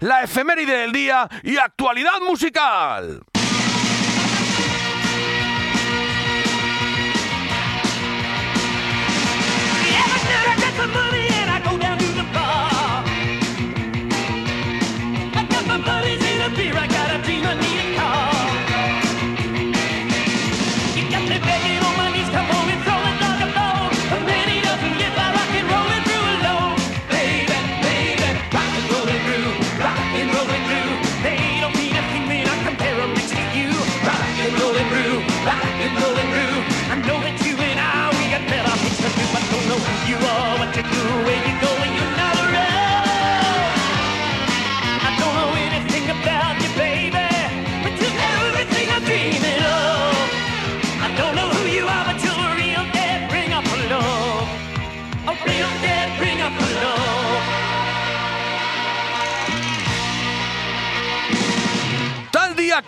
la efeméride del día y actualidad musical.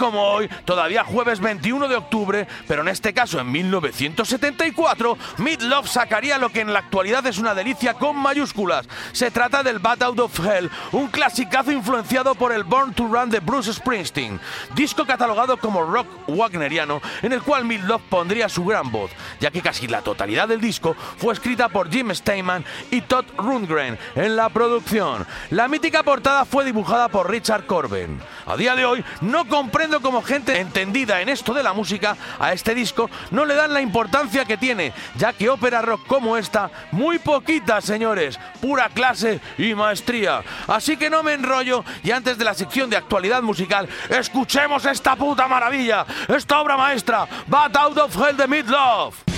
Como hoy, todavía jueves 21 de octubre, pero en este caso en 1974, Love sacaría lo que en la actualidad es una delicia con mayúsculas. Se trata del Bat Out of Hell, un clasicazo influenciado por el Born to Run de Bruce Springsteen, disco catalogado como rock wagneriano, en el cual Love pondría su gran voz, ya que casi la totalidad del disco fue escrita por Jim Steinman y Todd Rundgren en la producción. La mítica portada fue dibujada por Richard Corbin. A día de hoy no como gente entendida en esto de la música a este disco no le dan la importancia que tiene, ya que ópera rock como esta, muy poquita, señores, pura clase y maestría. Así que no me enrollo y antes de la sección de actualidad musical, escuchemos esta puta maravilla, esta obra maestra, Bat Out of Hell de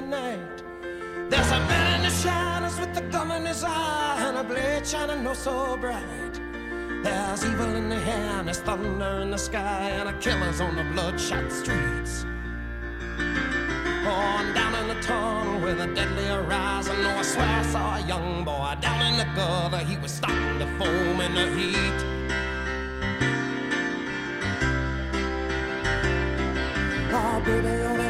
tonight. There's a man in the shadows with a gun in his eye and a blade shining oh so bright. There's evil in the air and there's thunder in the sky and a killer's on the bloodshot streets. On down in the tunnel with a deadly horizon, oh I swear I saw a young boy down in the gutter. He was starting to foam in the heat. Oh, baby, oh, you're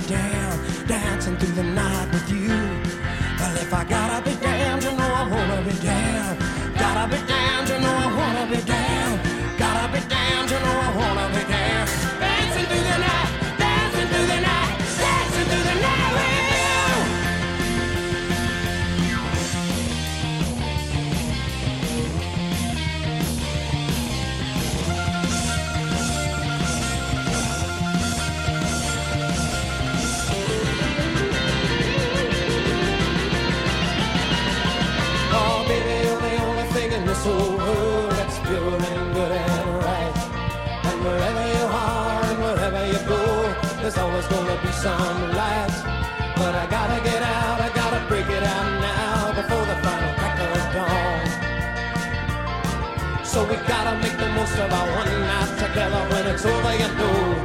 down, dancing through the night. there's always gonna be some light. But I gotta get out, I gotta break it out now before the final crack of dawn. So we gotta make the most of our one night together when it's over, you know.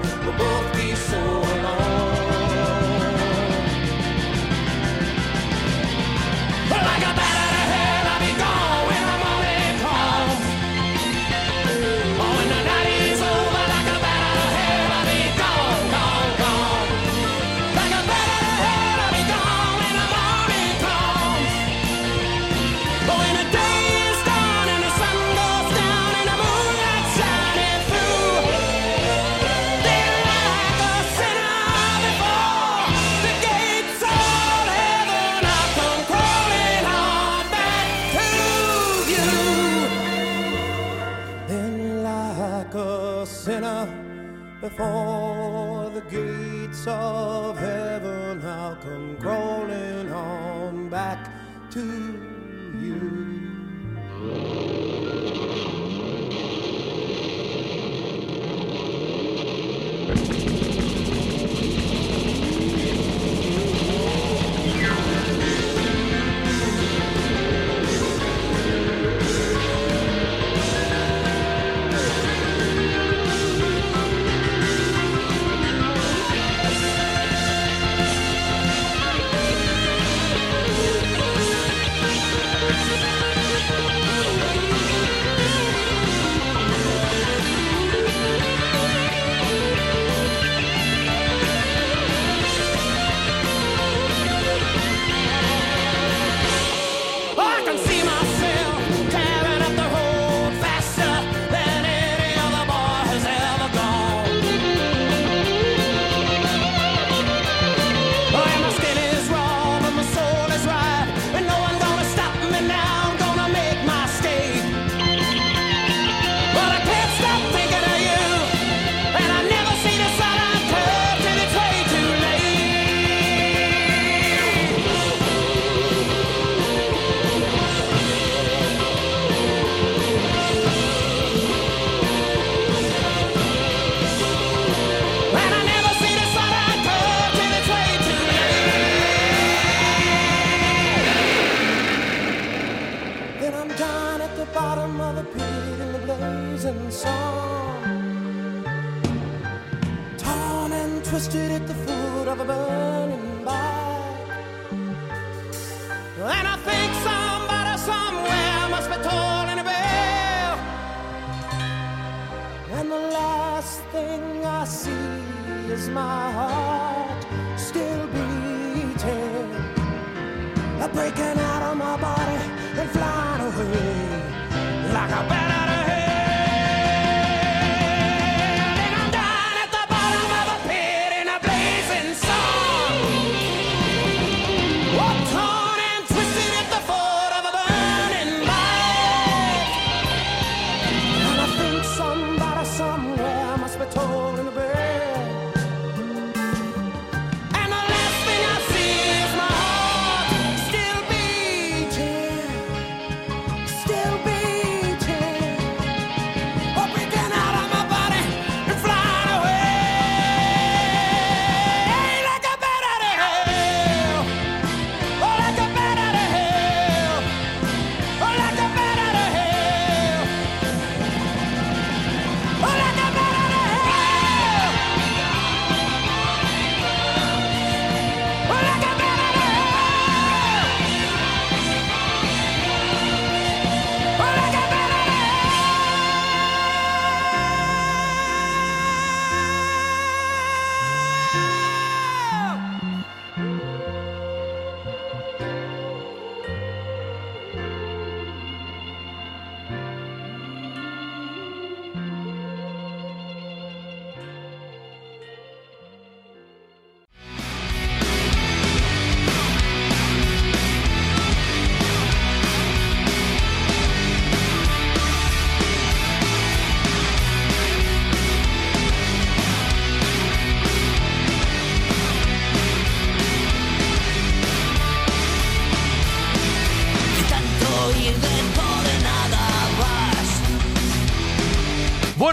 Wanna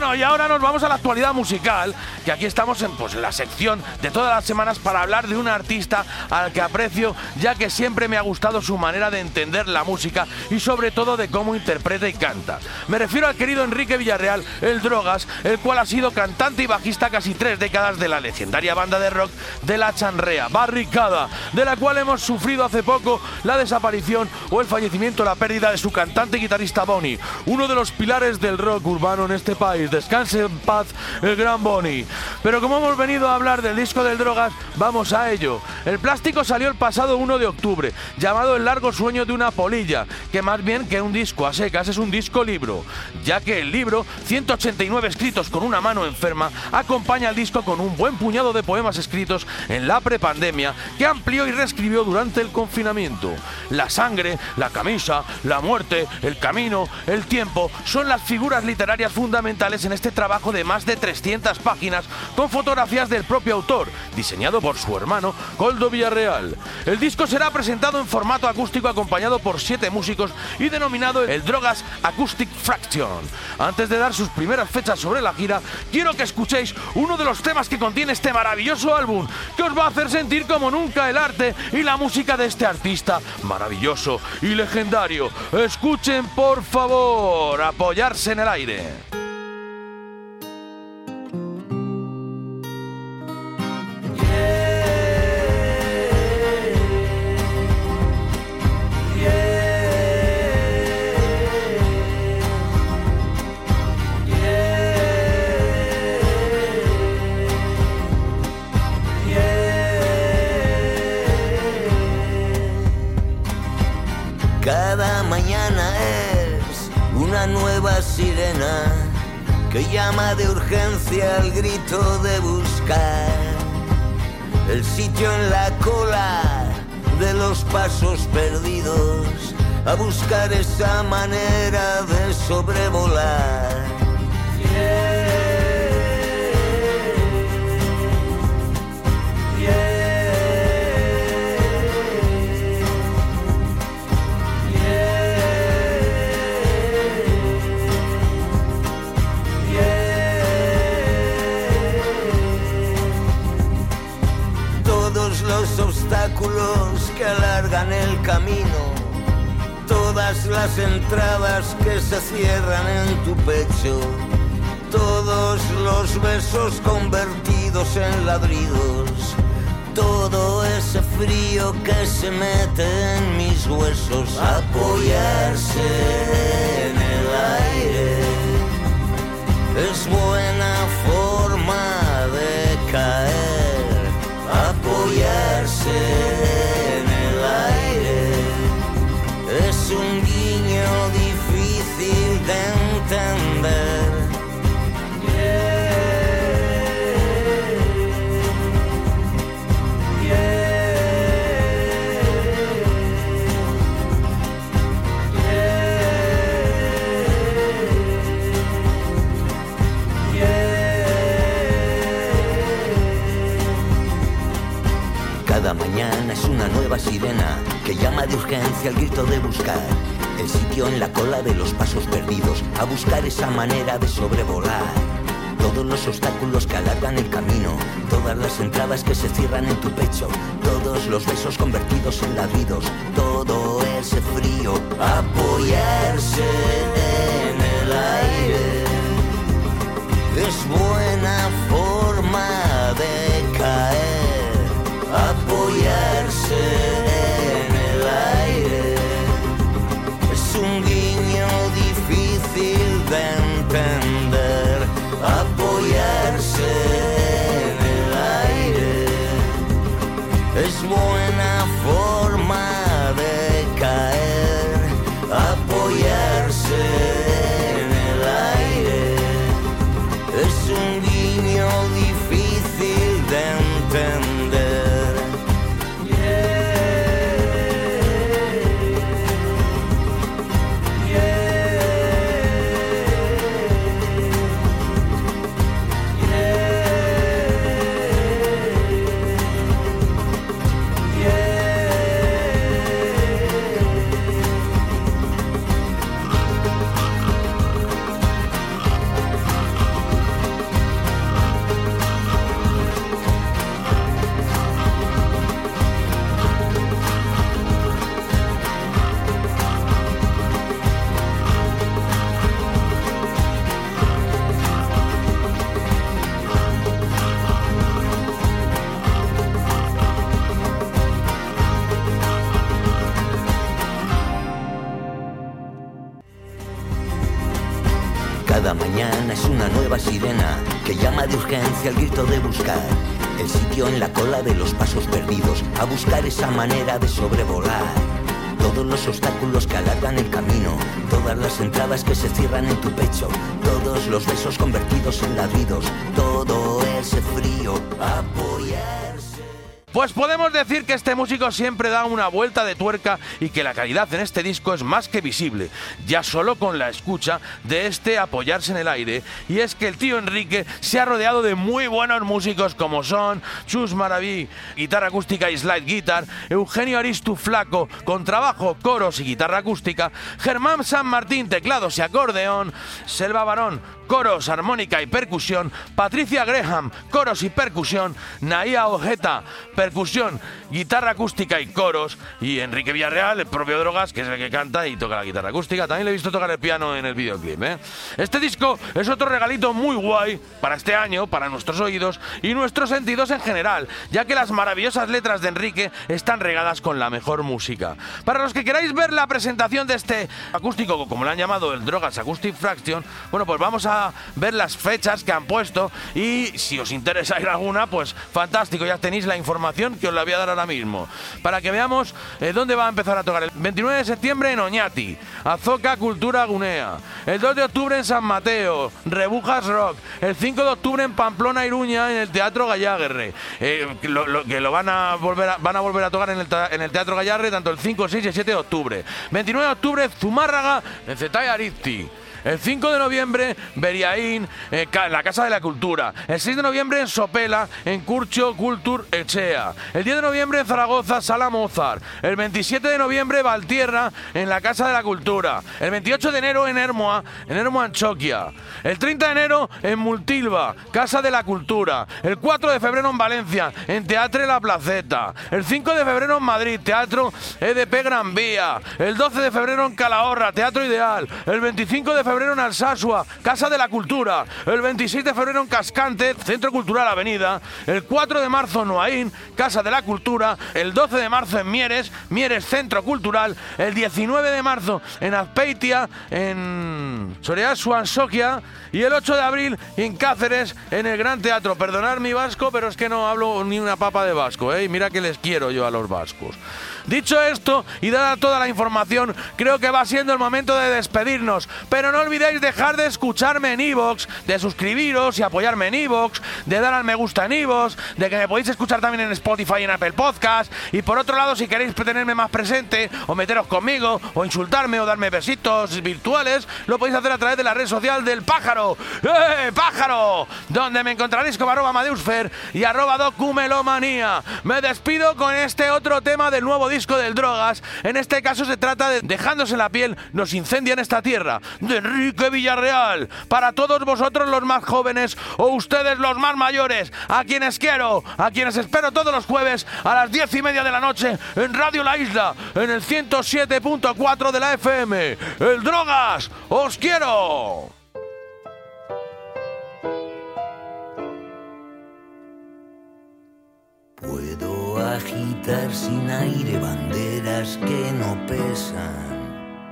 Bueno, y ahora nos vamos a la actualidad musical, que aquí estamos en pues, la sección de todas las semanas para hablar de un artista al que aprecio, ya que siempre me ha gustado su manera de entender la música y sobre todo de cómo interpreta y canta. Me refiero al querido Enrique Villarreal, el Drogas, el cual ha sido cantante y bajista casi tres décadas de la legendaria banda de rock de La Chanrea, Barricada, de la cual hemos sufrido hace poco la desaparición o el fallecimiento, la pérdida de su cantante y guitarrista Bonnie, uno de los pilares del rock urbano en este país. Descanse en paz el gran Bonnie. Pero como hemos venido a hablar del disco del Drogas, vamos a ello. El plástico salió el pasado 1 de octubre, llamado El largo sueño de una polilla, que más bien que un disco a secas es un disco libro, ya que el libro, 189 escritos con una mano enferma, acompaña al disco con un buen puñado de poemas escritos en la prepandemia que amplió y reescribió durante el confinamiento. La sangre, la camisa, la muerte, el camino, el tiempo son las figuras literarias fundamentales en este trabajo de más de 300 páginas con fotografías del propio autor, diseñado por su hermano Coldo Villarreal. El disco será presentado en formato acústico acompañado por siete músicos y denominado el Drogas Acoustic Fraction. Antes de dar sus primeras fechas sobre la gira, quiero que escuchéis uno de los temas que contiene este maravilloso álbum, que os va a hacer sentir como nunca el arte y la música de este artista maravilloso y legendario. Escuchen por favor, apoyarse en el aire. Una nueva sirena que llama de urgencia al grito de buscar el sitio en la cola de los pasos perdidos, a buscar esa manera de sobrevolar. Sirena que llama de urgencia al grito de buscar el sitio en la cola de los pasos perdidos, a buscar esa manera de sobrevolar. Todos los obstáculos que alargan el camino, todas las entradas que se cierran en tu pecho, todos los besos convertidos en ladridos, todo ese frío, apoyarse en el aire es buena es una nueva sirena que llama de urgencia al grito de buscar el sitio en la cola de los pasos perdidos, a buscar esa manera de sobrevolar. Todos los obstáculos que alargan el camino, todas las entradas que se cierran en tu pecho, todos los besos convertidos en ladridos, todo ese frío, apoyarse. Pues podemos decir que este músico siempre da una vuelta de tuerca y que la calidad en este disco es más que visible, ya solo con la escucha de este apoyarse en el aire. Y es que el tío Enrique se ha rodeado de muy buenos músicos como son Chus Maraví, guitarra acústica y slide guitar, Eugenio Aristu Flaco, con trabajo, coros y guitarra acústica, Germán San Martín, teclados y acordeón, Selva Barón, coros, armónica y percusión, Patricia Graham, coros y percusión, Naía Ojeta, percusión, guitarra acústica y coros, y Enrique Villarreal, el propio Drogas, que es el que canta y toca la guitarra acústica. También le he visto tocar el piano en el videoclip. ¿eh? Este disco es otro regalito muy guay para este año, para nuestros oídos y nuestros sentidos en general, ya que las maravillosas letras de Enrique están regadas con la mejor música. Para los que queráis ver la presentación de este acústico, como lo han llamado el Drogas Acoustic Fraction, bueno, pues vamos a ver las fechas que han puesto y si os interesa ir alguna, pues fantástico, ya tenéis la información que os la voy a dar ahora mismo. Para que veamos eh, dónde va a empezar a tocar. El 29 de septiembre en Oñati, Azoka Cultura Gunea. El 2 de octubre en San Mateo, Rebujas Rock. El 5 de octubre en Pamplona, Iruña, en el Teatro Gallaguerre. Eh, que lo van a volver a, van a volver a tocar en el, ta- en el Teatro Gallaguerre tanto el 5, 6 y 7 de octubre. 29 de octubre, Zumárraga, en Zetay Arizti. El 5 de noviembre, Beriaín, eh, la Casa de la Cultura. El 6 de noviembre, en Sopela, en Curcho Cultur Echea. El 10 de noviembre, en Zaragoza, Sala Mozart. El 27 de noviembre, Valtierra, en la Casa de la Cultura. El 28 de enero, en Hermoa, en Hermoa Anchoquia. El 30 de enero, en Multilva, Casa de la Cultura. El 4 de febrero, en Valencia, en Teatre La Placeta. El 5 de febrero, en Madrid, Teatro EDP Gran Vía. El 12 de febrero, en Calahorra, Teatro Ideal. El 25 de febrero, febrero en Alsasua, Casa de la Cultura. El 26 de febrero en Cascante, Centro Cultural Avenida. El 4 de marzo en Noaín, Casa de la Cultura. El 12 de marzo en Mieres, Mieres Centro Cultural. El 19 de marzo en Azpeitia, en Soreasua, en Soquia. Y el 8 de abril en Cáceres, en el Gran Teatro. Perdonad mi vasco, pero es que no hablo ni una papa de vasco, ¿eh? Mira que les quiero yo a los vascos. Dicho esto, y dada toda la información, creo que va siendo el momento de despedirnos. Pero no olvidéis dejar de escucharme en iVoox, de suscribiros y apoyarme en iVoox, de dar al me gusta en iVoox, de que me podéis escuchar también en Spotify y en Apple Podcast. Y por otro lado, si queréis tenerme más presente, o meteros conmigo, o insultarme, o darme besitos virtuales, lo podéis hacer a través de la red social del pájaro. ¡Eh, pájaro! Donde me encontraréis como arroba Madeusfer y arroba documelomanía. Me despido con este otro tema del nuevo disco del Drogas. En este caso se trata de Dejándose la piel, nos incendian esta tierra. De Enrique Villarreal. Para todos vosotros los más jóvenes o ustedes los más mayores. A quienes quiero, a quienes espero todos los jueves a las diez y media de la noche en Radio La Isla, en el 107.4 de la FM. El Drogas, os quiero. Agitar sin aire banderas que no pesan.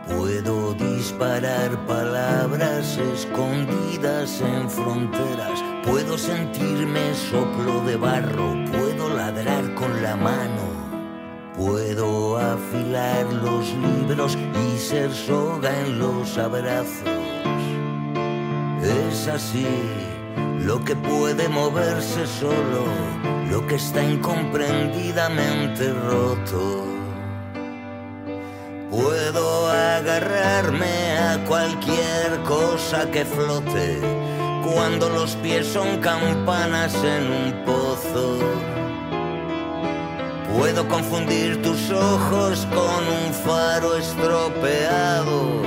Puedo disparar palabras escondidas en fronteras. Puedo sentirme soplo de barro. Puedo ladrar con la mano. Puedo afilar los libros y ser soga en los abrazos. Es así lo que puede moverse solo, lo que está incomprendidamente roto. Puedo agarrarme a cualquier cosa que flote cuando los pies son campanas en un pozo. Puedo confundir tus ojos con un faro estropeado.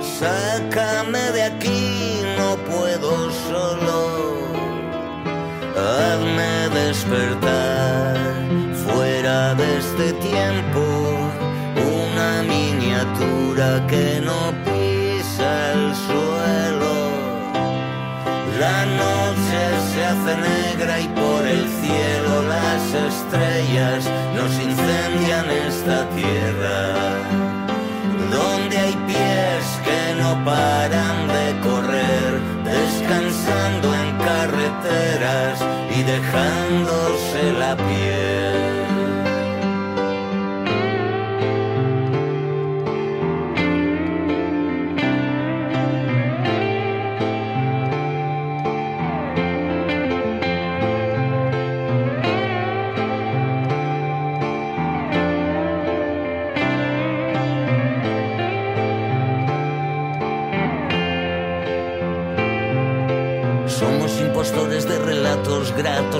Sácame de aquí, no puedo solo. Hazme despertar fuera de este tiempo. Una miniatura que no pisa el suelo. La noche se hace negra y por el cielo las estrellas nos incendian esta tierra. Donde hay pies que no paran de correr, descansando y dejándose la piel.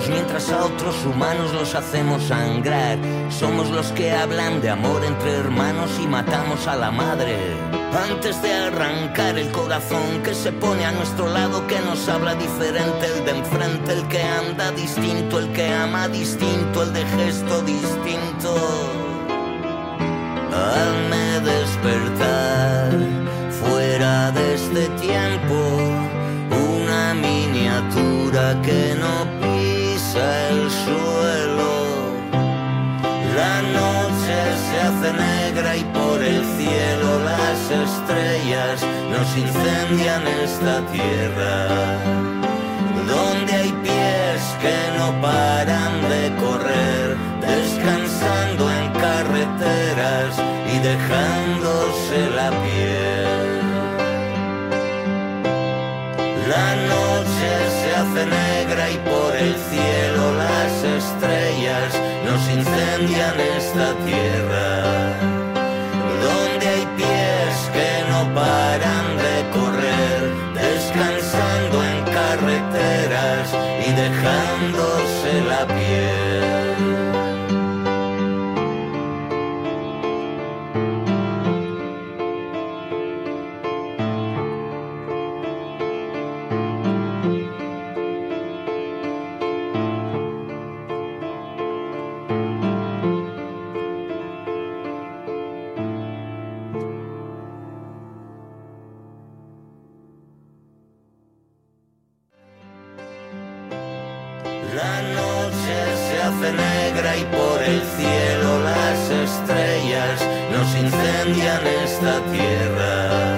Mientras a otros humanos los hacemos sangrar. Somos los que hablan de amor entre hermanos y matamos a la madre. Antes de arrancar el corazón que se pone a nuestro lado, que nos habla diferente, el de enfrente, el que anda distinto, el que ama distinto, el de gesto distinto. Hazme despertar fuera de este tiempo una miniatura que no el suelo. La noche se hace negra y por el cielo las estrellas nos incendian esta tierra. Donde hay pies que no paran de correr, descansando en carreteras y dejándose la piel. La hace negra y por el cielo las estrellas nos incendian esta tierra. La noche se hace negra y por el cielo las estrellas nos incendian esta tierra.